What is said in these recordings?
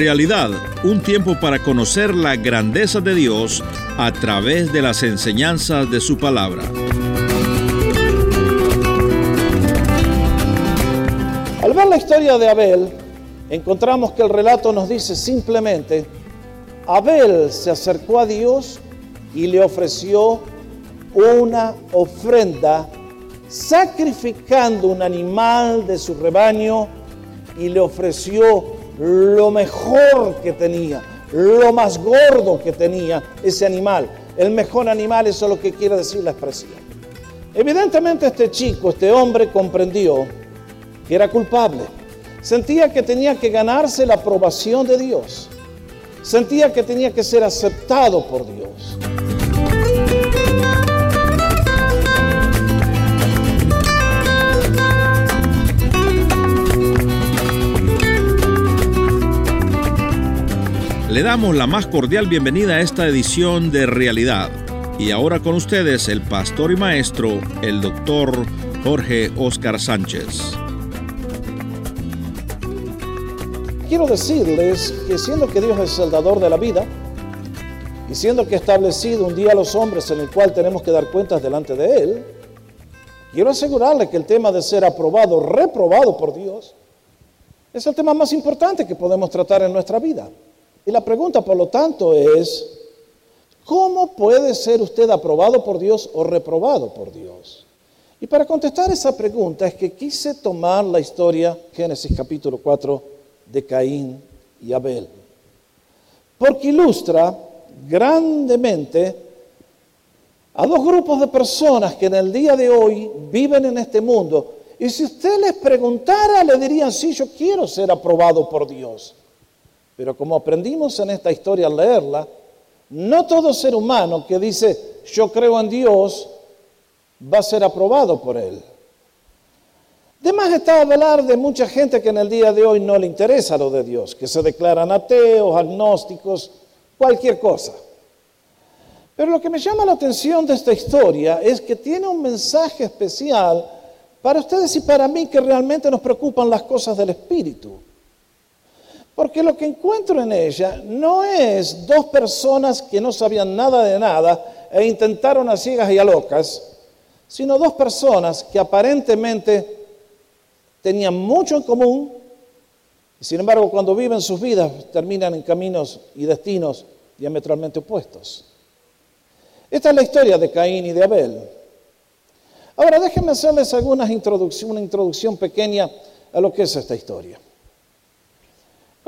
Realidad, un tiempo para conocer la grandeza de Dios a través de las enseñanzas de su palabra. Al ver la historia de Abel, encontramos que el relato nos dice simplemente, Abel se acercó a Dios y le ofreció una ofrenda sacrificando un animal de su rebaño y le ofreció lo mejor que tenía, lo más gordo que tenía ese animal. El mejor animal, eso es lo que quiere decir la expresión. Evidentemente este chico, este hombre comprendió que era culpable. Sentía que tenía que ganarse la aprobación de Dios. Sentía que tenía que ser aceptado por Dios. Le damos la más cordial bienvenida a esta edición de Realidad. Y ahora con ustedes el pastor y maestro, el doctor Jorge Oscar Sánchez. Quiero decirles que siendo que Dios es el dador de la vida, y siendo que ha establecido un día a los hombres en el cual tenemos que dar cuentas delante de Él, quiero asegurarle que el tema de ser aprobado, reprobado por Dios, es el tema más importante que podemos tratar en nuestra vida. Y la pregunta, por lo tanto, es, ¿cómo puede ser usted aprobado por Dios o reprobado por Dios? Y para contestar esa pregunta es que quise tomar la historia, Génesis capítulo 4, de Caín y Abel, porque ilustra grandemente a dos grupos de personas que en el día de hoy viven en este mundo. Y si usted les preguntara, le dirían, sí, yo quiero ser aprobado por Dios. Pero como aprendimos en esta historia al leerla, no todo ser humano que dice yo creo en Dios va a ser aprobado por Él. Además está hablar de mucha gente que en el día de hoy no le interesa lo de Dios, que se declaran ateos, agnósticos, cualquier cosa. Pero lo que me llama la atención de esta historia es que tiene un mensaje especial para ustedes y para mí que realmente nos preocupan las cosas del Espíritu. Porque lo que encuentro en ella no es dos personas que no sabían nada de nada e intentaron a ciegas y a locas, sino dos personas que aparentemente tenían mucho en común y sin embargo cuando viven sus vidas terminan en caminos y destinos diametralmente opuestos. Esta es la historia de Caín y de Abel. Ahora déjenme hacerles algunas introducción, una introducción pequeña a lo que es esta historia.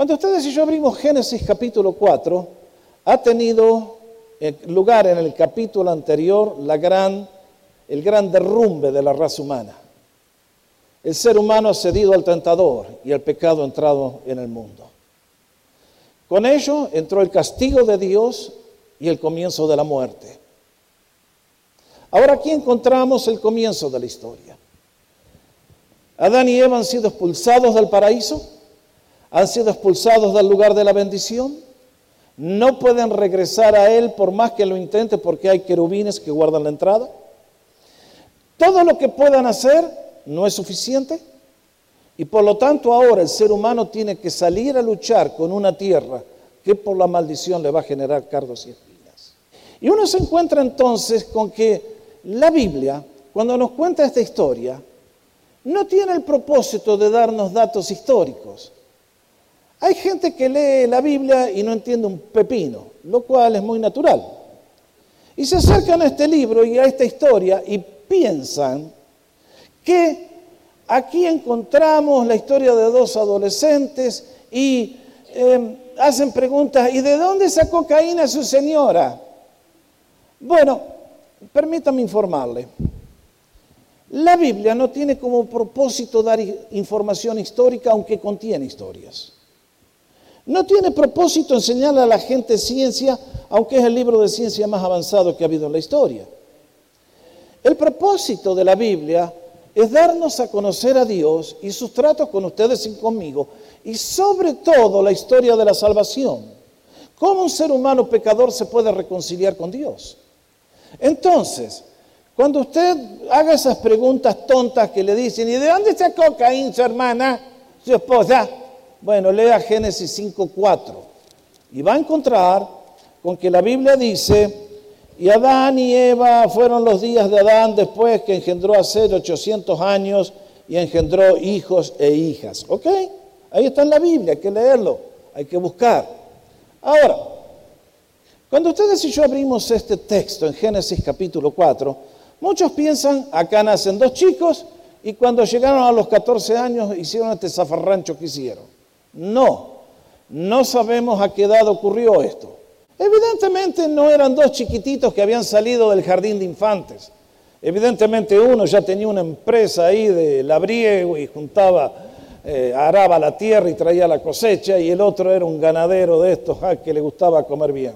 Cuando ustedes y yo abrimos Génesis capítulo 4, ha tenido lugar en el capítulo anterior la gran, el gran derrumbe de la raza humana. El ser humano ha cedido al tentador y el pecado ha entrado en el mundo. Con ello entró el castigo de Dios y el comienzo de la muerte. Ahora aquí encontramos el comienzo de la historia. Adán y Eva han sido expulsados del paraíso han sido expulsados del lugar de la bendición. No pueden regresar a Él por más que lo intente porque hay querubines que guardan la entrada. Todo lo que puedan hacer no es suficiente y por lo tanto ahora el ser humano tiene que salir a luchar con una tierra que por la maldición le va a generar cardos y espinas. Y uno se encuentra entonces con que la Biblia, cuando nos cuenta esta historia, no tiene el propósito de darnos datos históricos, hay gente que lee la Biblia y no entiende un pepino, lo cual es muy natural. Y se acercan a este libro y a esta historia y piensan que aquí encontramos la historia de dos adolescentes y em, hacen preguntas, ¿y de dónde sacó Caín su señora? Bueno, permítame informarle. La Biblia no tiene como propósito dar información histórica, aunque contiene historias. No tiene propósito enseñarle a la gente ciencia, aunque es el libro de ciencia más avanzado que ha habido en la historia. El propósito de la Biblia es darnos a conocer a Dios y sus tratos con ustedes y conmigo, y sobre todo la historia de la salvación. ¿Cómo un ser humano pecador se puede reconciliar con Dios? Entonces, cuando usted haga esas preguntas tontas que le dicen, ¿y de dónde sacó Caín su hermana, su esposa? Bueno, lea Génesis 5.4 y va a encontrar con que la Biblia dice, y Adán y Eva fueron los días de Adán después que engendró a Seth 800 años y engendró hijos e hijas. ¿Ok? Ahí está en la Biblia, hay que leerlo, hay que buscar. Ahora, cuando ustedes y yo abrimos este texto en Génesis capítulo 4, muchos piensan, acá nacen dos chicos y cuando llegaron a los 14 años hicieron este zafarrancho que hicieron. No, no sabemos a qué edad ocurrió esto. Evidentemente no eran dos chiquititos que habían salido del jardín de infantes. Evidentemente uno ya tenía una empresa ahí de labriego y juntaba, eh, araba la tierra y traía la cosecha y el otro era un ganadero de estos ah, que le gustaba comer bien.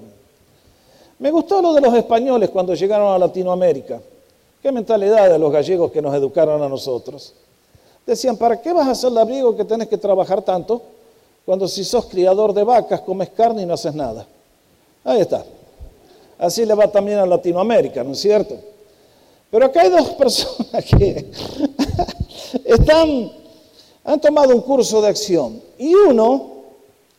Me gustó lo de los españoles cuando llegaron a Latinoamérica. Qué mentalidad de los gallegos que nos educaron a nosotros. Decían, ¿para qué vas a ser labriego que tenés que trabajar tanto? Cuando si sos criador de vacas, comes carne y no haces nada. Ahí está. Así le va también a Latinoamérica, ¿no es cierto? Pero acá hay dos personas que están, han tomado un curso de acción. Y uno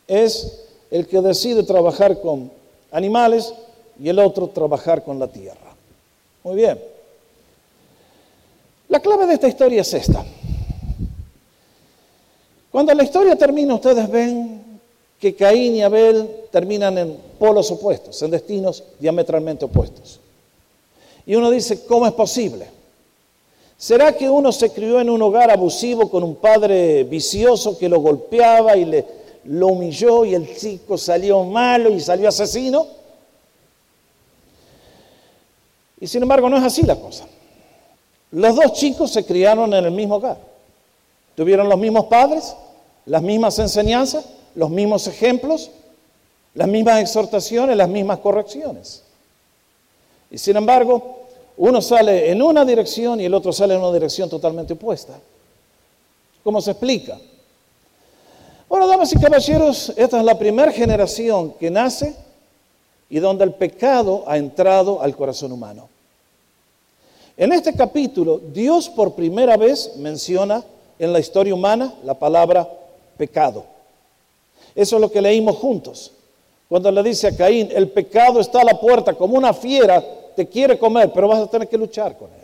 es el que decide trabajar con animales y el otro trabajar con la tierra. Muy bien. La clave de esta historia es esta. Cuando la historia termina, ustedes ven que Caín y Abel terminan en polos opuestos, en destinos diametralmente opuestos. Y uno dice, ¿cómo es posible? ¿Será que uno se crió en un hogar abusivo con un padre vicioso que lo golpeaba y le, lo humilló y el chico salió malo y salió asesino? Y sin embargo no es así la cosa. Los dos chicos se criaron en el mismo hogar. Tuvieron los mismos padres, las mismas enseñanzas, los mismos ejemplos, las mismas exhortaciones, las mismas correcciones. Y sin embargo, uno sale en una dirección y el otro sale en una dirección totalmente opuesta. ¿Cómo se explica? Bueno, damas y caballeros, esta es la primera generación que nace y donde el pecado ha entrado al corazón humano. En este capítulo, Dios por primera vez menciona en la historia humana la palabra pecado. Eso es lo que leímos juntos. Cuando le dice a Caín, el pecado está a la puerta como una fiera, te quiere comer, pero vas a tener que luchar con él.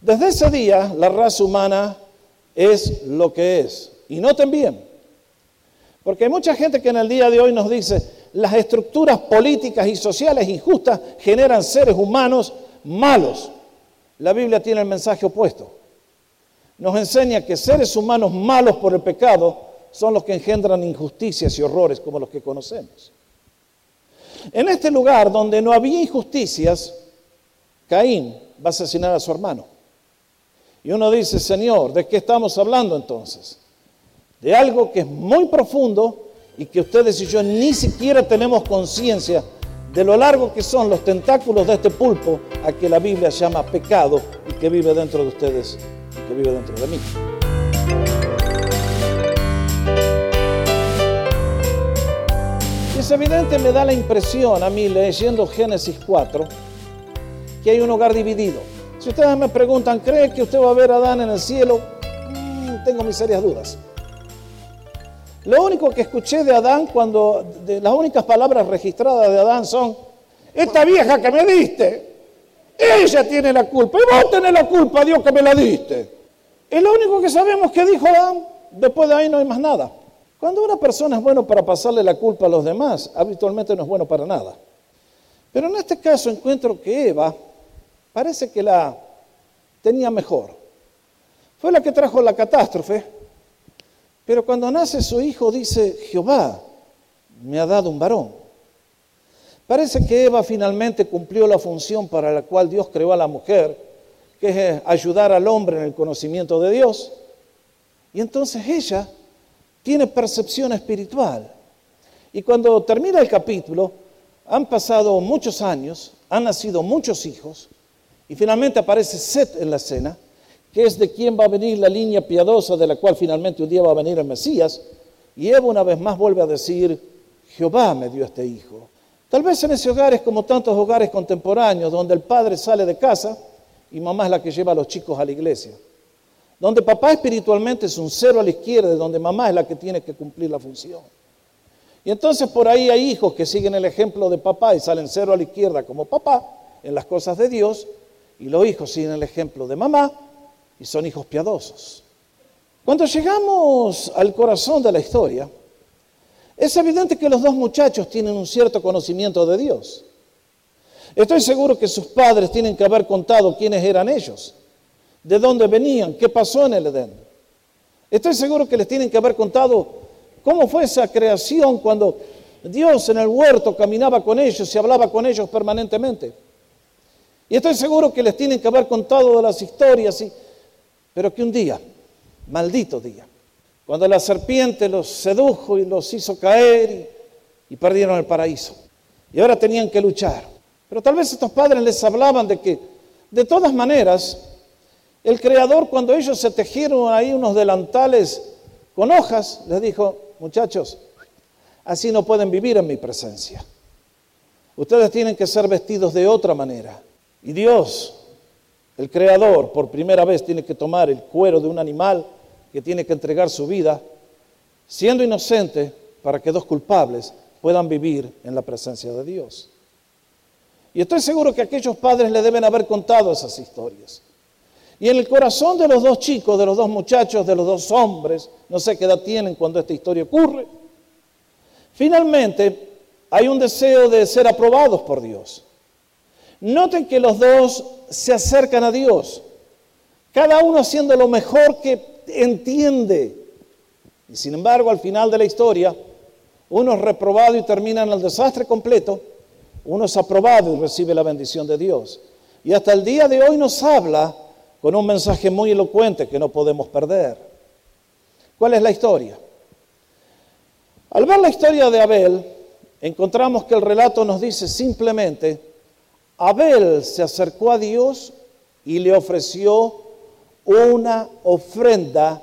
Desde ese día, la raza humana es lo que es. Y noten bien, porque hay mucha gente que en el día de hoy nos dice, las estructuras políticas y sociales injustas generan seres humanos malos. La Biblia tiene el mensaje opuesto. Nos enseña que seres humanos malos por el pecado son los que engendran injusticias y horrores como los que conocemos. En este lugar donde no había injusticias, Caín va a asesinar a su hermano. Y uno dice, Señor, ¿de qué estamos hablando entonces? De algo que es muy profundo y que ustedes y yo ni siquiera tenemos conciencia de lo largo que son los tentáculos de este pulpo a que la Biblia llama pecado y que vive dentro de ustedes que vive dentro de mí. Es evidente, me da la impresión a mí leyendo Génesis 4 que hay un hogar dividido. Si ustedes me preguntan, ¿cree que usted va a ver a Adán en el cielo? Mm, tengo mis serias dudas. Lo único que escuché de Adán cuando, las únicas palabras registradas de Adán son, esta vieja que me diste, ella tiene la culpa, y vos tenés la culpa, Dios que me la diste. Es lo único que sabemos que dijo Adán, después de ahí no hay más nada. Cuando una persona es bueno para pasarle la culpa a los demás, habitualmente no es bueno para nada. Pero en este caso encuentro que Eva parece que la tenía mejor. Fue la que trajo la catástrofe, pero cuando nace su hijo dice, Jehová me ha dado un varón. Parece que Eva finalmente cumplió la función para la cual Dios creó a la mujer, que es eh, ayudar al hombre en el conocimiento de Dios. Y entonces ella tiene percepción espiritual. Y cuando termina el capítulo, han pasado muchos años, han nacido muchos hijos, y finalmente aparece Seth en la escena, que es de quién va a venir la línea piadosa de la cual finalmente un día va a venir el Mesías. Y Eva una vez más vuelve a decir, Jehová me dio este hijo. Tal vez en ese hogar es como tantos hogares contemporáneos, donde el padre sale de casa y mamá es la que lleva a los chicos a la iglesia. donde papá espiritualmente es un cero a la izquierda, donde mamá es la que tiene que cumplir la función. Y entonces por ahí hay hijos que siguen el ejemplo de papá y salen cero a la izquierda como papá en las cosas de Dios, y los hijos siguen el ejemplo de mamá y son hijos piadosos. Cuando llegamos al corazón de la historia, es evidente que los dos muchachos tienen un cierto conocimiento de Dios. Estoy seguro que sus padres tienen que haber contado quiénes eran ellos, de dónde venían, qué pasó en el Edén. Estoy seguro que les tienen que haber contado cómo fue esa creación cuando Dios en el huerto caminaba con ellos y hablaba con ellos permanentemente. Y estoy seguro que les tienen que haber contado de las historias, pero que un día, maldito día, cuando la serpiente los sedujo y los hizo caer y perdieron el paraíso. Y ahora tenían que luchar. Pero tal vez estos padres les hablaban de que, de todas maneras, el Creador cuando ellos se tejieron ahí unos delantales con hojas, les dijo, muchachos, así no pueden vivir en mi presencia. Ustedes tienen que ser vestidos de otra manera. Y Dios, el Creador, por primera vez tiene que tomar el cuero de un animal que tiene que entregar su vida, siendo inocente, para que dos culpables puedan vivir en la presencia de Dios. Y estoy seguro que aquellos padres le deben haber contado esas historias. Y en el corazón de los dos chicos, de los dos muchachos, de los dos hombres, no sé qué edad tienen cuando esta historia ocurre, finalmente hay un deseo de ser aprobados por Dios. Noten que los dos se acercan a Dios, cada uno haciendo lo mejor que entiende. Y sin embargo, al final de la historia, uno es reprobado y termina en el desastre completo, uno es aprobado y recibe la bendición de Dios. Y hasta el día de hoy nos habla con un mensaje muy elocuente que no podemos perder. ¿Cuál es la historia? Al ver la historia de Abel, encontramos que el relato nos dice simplemente, Abel se acercó a Dios y le ofreció una ofrenda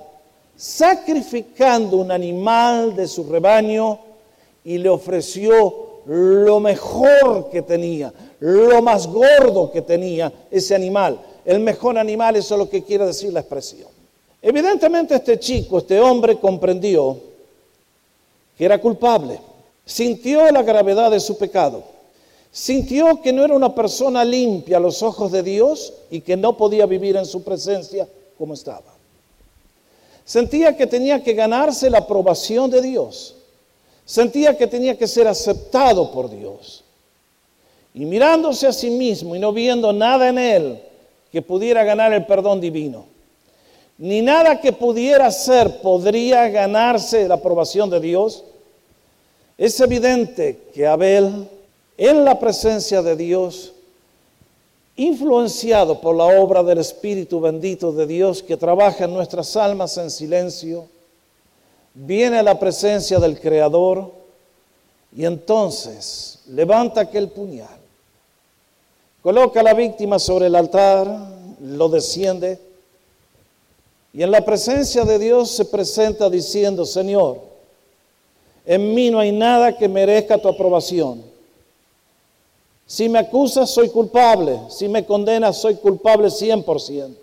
sacrificando un animal de su rebaño y le ofreció lo mejor que tenía, lo más gordo que tenía ese animal. El mejor animal, eso es lo que quiere decir la expresión. Evidentemente este chico, este hombre comprendió que era culpable, sintió la gravedad de su pecado, sintió que no era una persona limpia a los ojos de Dios y que no podía vivir en su presencia como estaba. Sentía que tenía que ganarse la aprobación de Dios Sentía que tenía que ser aceptado por Dios. Y mirándose a sí mismo y no viendo nada en él que pudiera ganar el perdón divino, ni nada que pudiera ser podría ganarse la aprobación de Dios, es evidente que Abel, en la presencia de Dios, influenciado por la obra del Espíritu bendito de Dios que trabaja en nuestras almas en silencio, viene a la presencia del Creador y entonces levanta aquel puñal, coloca a la víctima sobre el altar, lo desciende y en la presencia de Dios se presenta diciendo, Señor, en mí no hay nada que merezca tu aprobación. Si me acusas, soy culpable. Si me condenas, soy culpable 100%.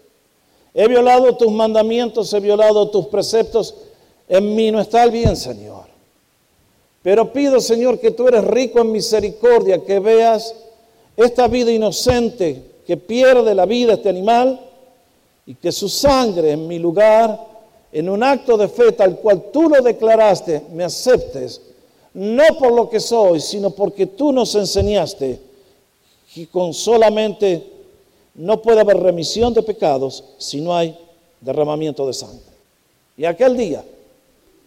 He violado tus mandamientos, he violado tus preceptos en mí no está el bien, Señor. Pero pido, Señor, que tú eres rico en misericordia, que veas esta vida inocente que pierde la vida este animal y que su sangre en mi lugar, en un acto de fe tal cual tú lo declaraste, me aceptes, no por lo que soy, sino porque tú nos enseñaste que con solamente no puede haber remisión de pecados si no hay derramamiento de sangre. Y aquel día,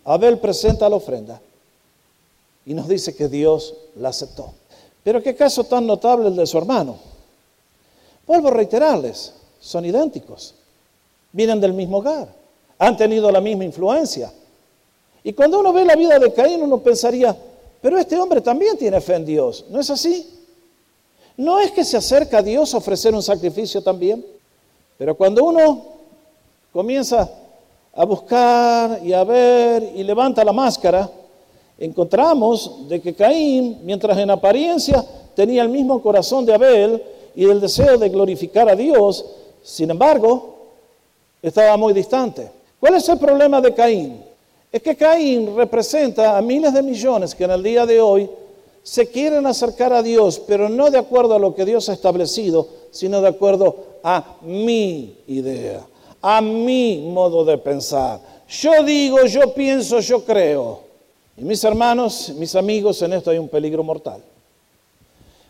Abel presenta la ofrenda y nos dice que Dios la aceptó. Pero qué caso tan notable el de su hermano. Vuelvo a reiterarles, son idénticos, vienen del mismo hogar, han tenido la misma influencia. Y cuando uno ve la vida de Caín, uno pensaría, pero este hombre también tiene fe en Dios, ¿no es así? ¿No es que se acerca a Dios a ofrecer un sacrificio también? Pero cuando uno comienza a buscar y a ver y levanta la máscara, encontramos de que Caín, mientras en apariencia tenía el mismo corazón de Abel y el deseo de glorificar a Dios, sin embargo, estaba muy distante. ¿Cuál es el problema de Caín? Es que Caín representa a miles de millones que en el día de hoy se quieren acercar a Dios, pero no de acuerdo a lo que Dios ha establecido, sino de acuerdo a mi idea, a mi modo de pensar. Yo digo, yo pienso, yo creo. Y mis hermanos, mis amigos, en esto hay un peligro mortal.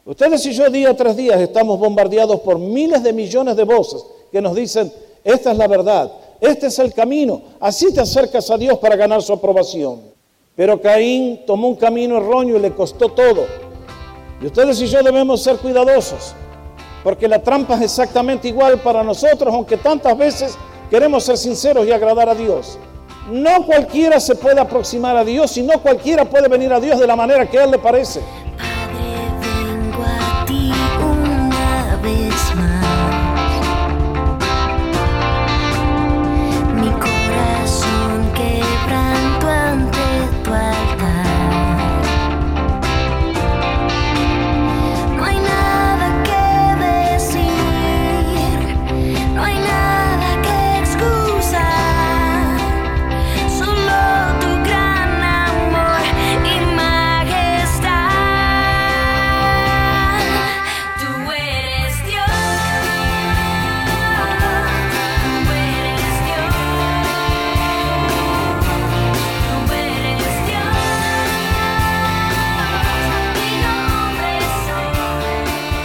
Ustedes y yo día tras día estamos bombardeados por miles de millones de voces que nos dicen, esta es la verdad, este es el camino, así te acercas a Dios para ganar su aprobación. Pero Caín tomó un camino erróneo y le costó todo. Y ustedes y yo debemos ser cuidadosos, porque la trampa es exactamente igual para nosotros, aunque tantas veces queremos ser sinceros y agradar a Dios. No cualquiera se puede aproximar a Dios y no cualquiera puede venir a Dios de la manera que a Él le parece.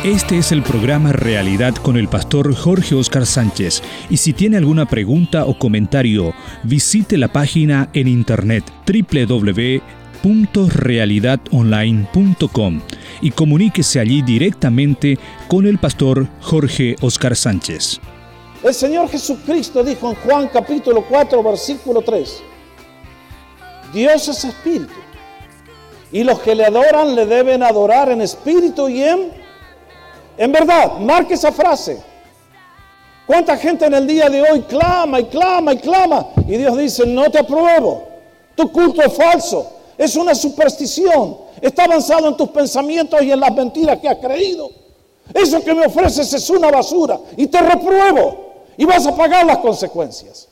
Este es el programa Realidad con el pastor Jorge Oscar Sánchez y si tiene alguna pregunta o comentario, visite la página en internet www.realidadonline.com y comuníquese allí directamente con el pastor Jorge Oscar Sánchez. El Señor Jesucristo dijo en Juan capítulo 4 versículo 3, Dios es espíritu y los que le adoran le deben adorar en espíritu y en en verdad, marque esa frase. ¿Cuánta gente en el día de hoy clama y clama y clama? Y Dios dice, no te apruebo. Tu culto es falso. Es una superstición. Está avanzado en tus pensamientos y en las mentiras que has creído. Eso que me ofreces es una basura y te repruebo y vas a pagar las consecuencias.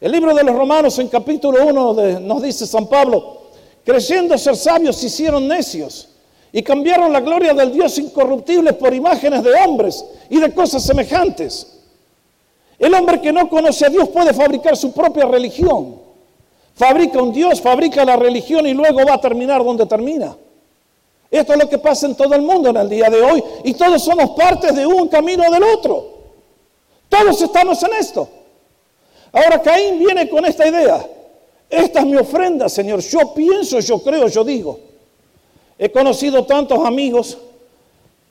El libro de los Romanos en capítulo 1 nos dice San Pablo, creyendo ser sabios se hicieron necios y cambiaron la gloria del Dios incorruptible por imágenes de hombres y de cosas semejantes. El hombre que no conoce a Dios puede fabricar su propia religión. Fabrica un Dios, fabrica la religión y luego va a terminar donde termina. Esto es lo que pasa en todo el mundo en el día de hoy y todos somos partes de un camino o del otro. Todos estamos en esto. Ahora Caín viene con esta idea. Esta es mi ofrenda, Señor. Yo pienso, yo creo, yo digo. He conocido tantos amigos.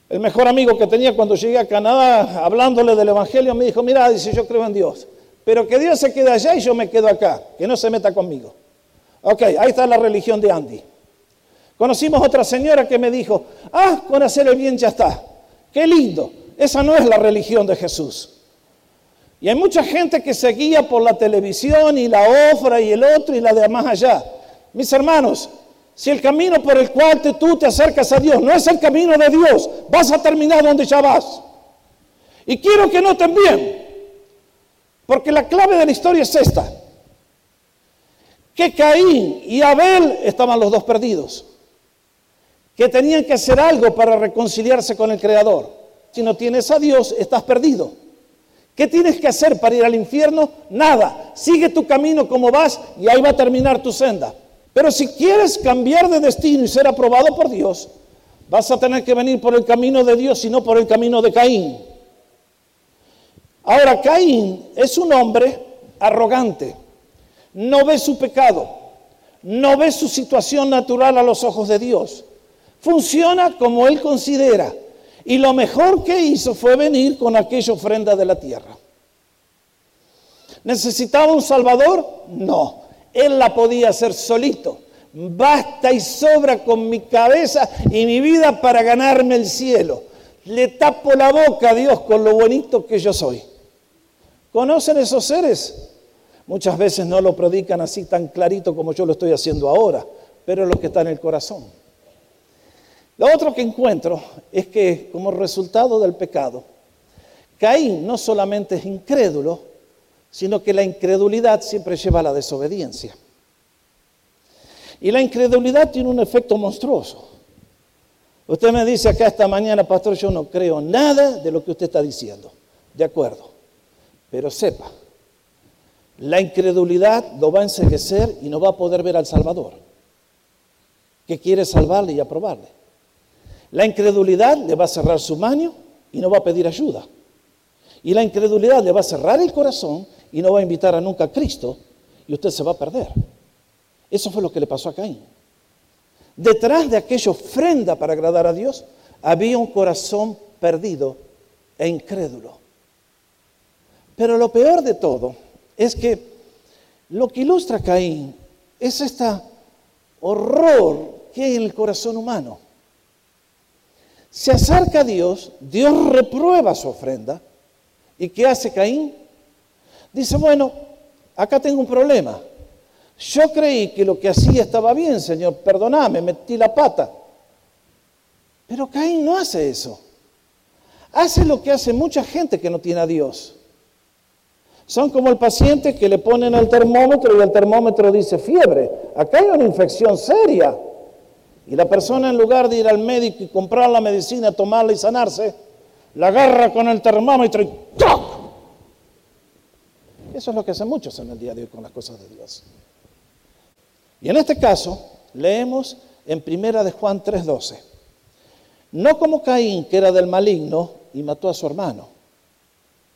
El mejor amigo que tenía cuando llegué a Canadá, hablándole del Evangelio, me dijo, mira, dice, yo creo en Dios. Pero que Dios se quede allá y yo me quedo acá, que no se meta conmigo. Ok, ahí está la religión de Andy. Conocimos otra señora que me dijo, ah, con hacer el bien ya está. Qué lindo. Esa no es la religión de Jesús. Y hay mucha gente que se guía por la televisión y la ofra y el otro y la de más allá. Mis hermanos, si el camino por el cual tú te acercas a Dios no es el camino de Dios, vas a terminar donde ya vas. Y quiero que noten bien, porque la clave de la historia es esta, que Caín y Abel estaban los dos perdidos, que tenían que hacer algo para reconciliarse con el Creador. Si no tienes a Dios, estás perdido. ¿Qué tienes que hacer para ir al infierno? Nada. Sigue tu camino como vas y ahí va a terminar tu senda. Pero si quieres cambiar de destino y ser aprobado por Dios, vas a tener que venir por el camino de Dios y no por el camino de Caín. Ahora, Caín es un hombre arrogante, no ve su pecado, no ve su situación natural a los ojos de Dios. Funciona como él considera. Y lo mejor que hizo fue venir con aquella ofrenda de la tierra. ¿Necesitaba un Salvador? No. Él la podía hacer solito. Basta y sobra con mi cabeza y mi vida para ganarme el cielo. Le tapo la boca a Dios con lo bonito que yo soy. ¿Conocen esos seres? Muchas veces no lo predican así tan clarito como yo lo estoy haciendo ahora, pero lo que está en el corazón. Lo otro que encuentro es que como resultado del pecado, Caín no solamente es incrédulo, sino que la incredulidad siempre lleva a la desobediencia. Y la incredulidad tiene un efecto monstruoso. Usted me dice acá esta mañana, pastor, yo no creo nada de lo que usted está diciendo. De acuerdo. Pero sepa, la incredulidad lo va a enseguecer y no va a poder ver al Salvador, que quiere salvarle y aprobarle. La incredulidad le va a cerrar su mano y no va a pedir ayuda. Y la incredulidad le va a cerrar el corazón y no va a invitar a nunca a Cristo y usted se va a perder. Eso fue lo que le pasó a Caín. Detrás de aquella ofrenda para agradar a Dios había un corazón perdido e incrédulo. Pero lo peor de todo es que lo que ilustra Caín es este horror que hay en el corazón humano. Se acerca a Dios, Dios reprueba su ofrenda. ¿Y qué hace Caín? Dice, bueno, acá tengo un problema. Yo creí que lo que hacía estaba bien, Señor, perdoname, metí la pata. Pero Caín no hace eso. Hace lo que hace mucha gente que no tiene a Dios. Son como el paciente que le ponen el termómetro y el termómetro dice fiebre. Acá hay una infección seria. Y la persona en lugar de ir al médico y comprar la medicina, tomarla y sanarse, la agarra con el termómetro y ¡toc! Eso es lo que hacen muchos en el día de hoy con las cosas de Dios. Y en este caso, leemos en primera de Juan 3:12. No como Caín, que era del maligno y mató a su hermano.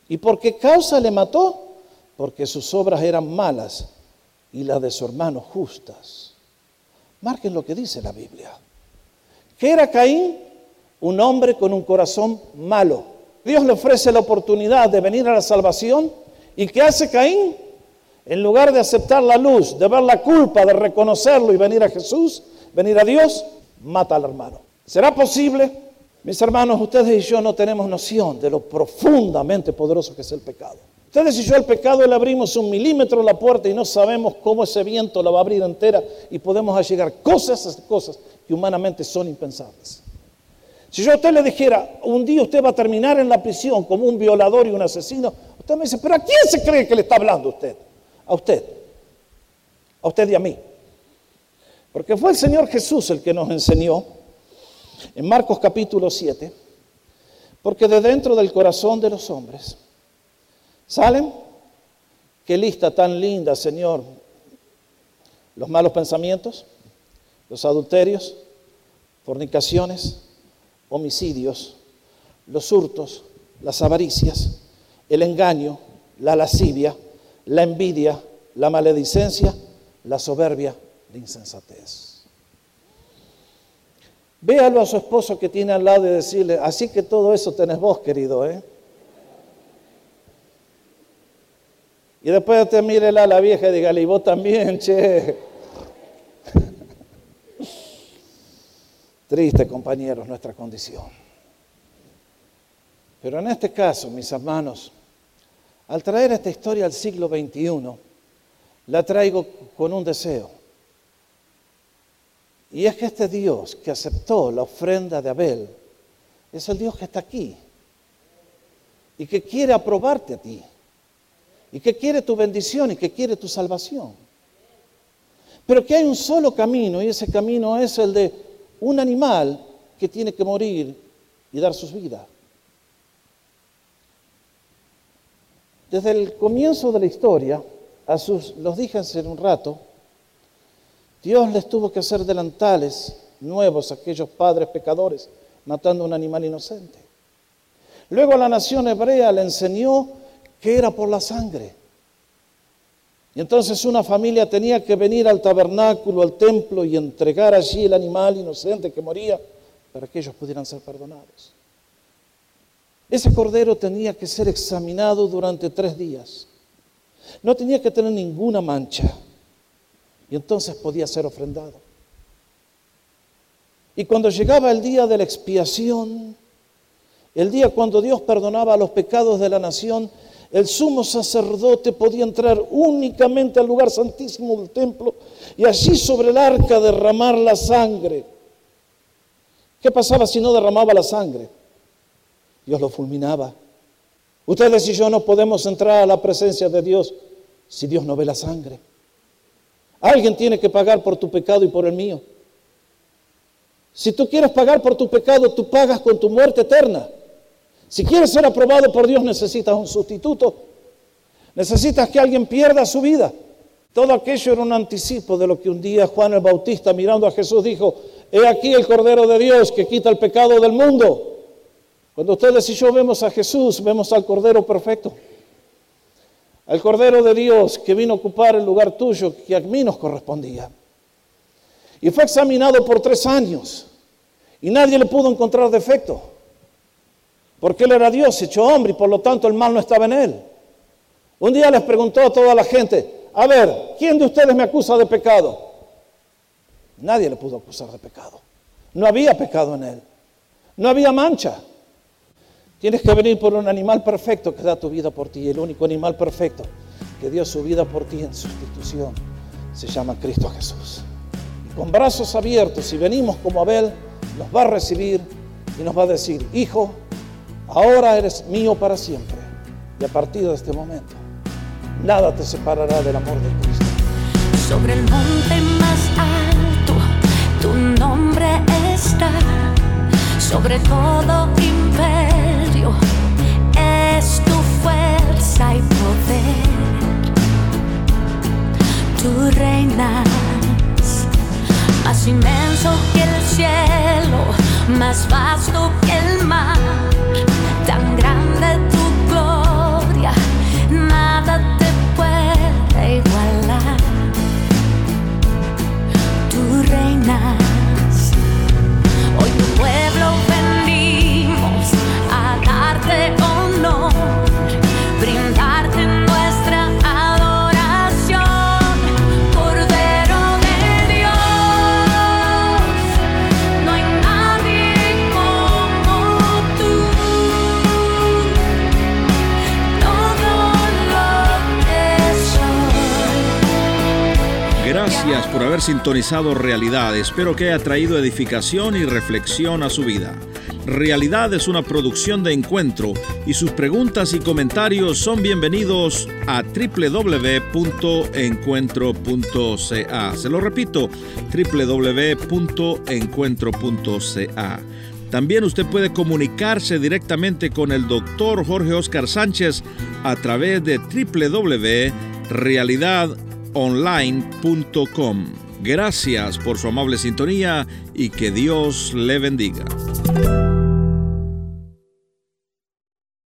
¿Y por qué causa le mató? Porque sus obras eran malas y las de su hermano justas. Marquen lo que dice la Biblia. ¿Qué era Caín? Un hombre con un corazón malo. Dios le ofrece la oportunidad de venir a la salvación ¿Y qué hace Caín? En lugar de aceptar la luz, de ver la culpa, de reconocerlo y venir a Jesús, venir a Dios, mata al hermano. ¿Será posible? Mis hermanos, ustedes y yo no tenemos noción de lo profundamente poderoso que es el pecado. Ustedes y yo el pecado le abrimos un milímetro la puerta y no sabemos cómo ese viento la va a abrir entera y podemos llegar cosas, cosas que humanamente son impensables. Si yo a usted le dijera, un día usted va a terminar en la prisión como un violador y un asesino, usted me dice, pero ¿a quién se cree que le está hablando usted? A usted. A usted y a mí. Porque fue el Señor Jesús el que nos enseñó en Marcos capítulo 7, porque de dentro del corazón de los hombres salen, qué lista tan linda, Señor, los malos pensamientos, los adulterios, fornicaciones, homicidios, los hurtos, las avaricias, el engaño, la lascivia, la envidia, la maledicencia, la soberbia, la insensatez. Véalo a su esposo que tiene al lado y decirle, así que todo eso tenés vos, querido, ¿eh? Y después te mírela a la vieja y dígale, y vos también, che. Triste, compañeros, nuestra condición. Pero en este caso, mis hermanos, al traer esta historia al siglo XXI, la traigo con un deseo. Y es que este Dios que aceptó la ofrenda de Abel es el Dios que está aquí y que quiere aprobarte a ti y que quiere tu bendición y que quiere tu salvación. Pero que hay un solo camino y ese camino es el de un animal que tiene que morir y dar sus vidas. Desde el comienzo de la historia, a sus, los dije hace un rato, Dios les tuvo que hacer delantales nuevos a aquellos padres pecadores, matando un animal inocente. Luego la nación hebrea le enseñó que era por la sangre. Y entonces una familia tenía que venir al tabernáculo, al templo y entregar allí el animal inocente que moría para que ellos pudieran ser perdonados. Ese cordero tenía que ser examinado durante tres días. No tenía que tener ninguna mancha. Y entonces podía ser ofrendado. Y cuando llegaba el día de la expiación, el día cuando Dios perdonaba los pecados de la nación, el sumo sacerdote podía entrar únicamente al lugar santísimo del templo y allí sobre el arca derramar la sangre. ¿Qué pasaba si no derramaba la sangre? Dios lo fulminaba. Ustedes y yo no podemos entrar a la presencia de Dios si Dios no ve la sangre. Alguien tiene que pagar por tu pecado y por el mío. Si tú quieres pagar por tu pecado, tú pagas con tu muerte eterna. Si quieres ser aprobado por Dios, necesitas un sustituto. Necesitas que alguien pierda su vida. Todo aquello era un anticipo de lo que un día Juan el Bautista, mirando a Jesús, dijo, he aquí el Cordero de Dios que quita el pecado del mundo. Cuando ustedes y yo vemos a Jesús, vemos al Cordero perfecto. Al Cordero de Dios que vino a ocupar el lugar tuyo que a mí nos correspondía. Y fue examinado por tres años. Y nadie le pudo encontrar defecto. Porque él era Dios, hecho hombre, y por lo tanto el mal no estaba en él. Un día les preguntó a toda la gente, a ver, ¿quién de ustedes me acusa de pecado? Nadie le pudo acusar de pecado. No había pecado en él. No había mancha. Tienes que venir por un animal perfecto que da tu vida por ti. El único animal perfecto que dio su vida por ti en sustitución se llama Cristo Jesús. Y con brazos abiertos, si venimos como Abel, nos va a recibir y nos va a decir, hijo, ahora eres mío para siempre. Y a partir de este momento, nada te separará del amor de Cristo. Sobre el monte más alto, tu nombre está. Sobre todo imperio, es tu fuerza y poder. Tu reinas más inmenso que el cielo, más vasto que el mar, tan grande tu gloria, nada te puede igualar. Tu reinas, por haber sintonizado Realidad. Espero que haya traído edificación y reflexión a su vida. Realidad es una producción de encuentro y sus preguntas y comentarios son bienvenidos a www.encuentro.ca. Se lo repito, www.encuentro.ca. También usted puede comunicarse directamente con el doctor Jorge Oscar Sánchez a través de www.realidadonline.com. Gracias por su amable sintonía y que Dios le bendiga.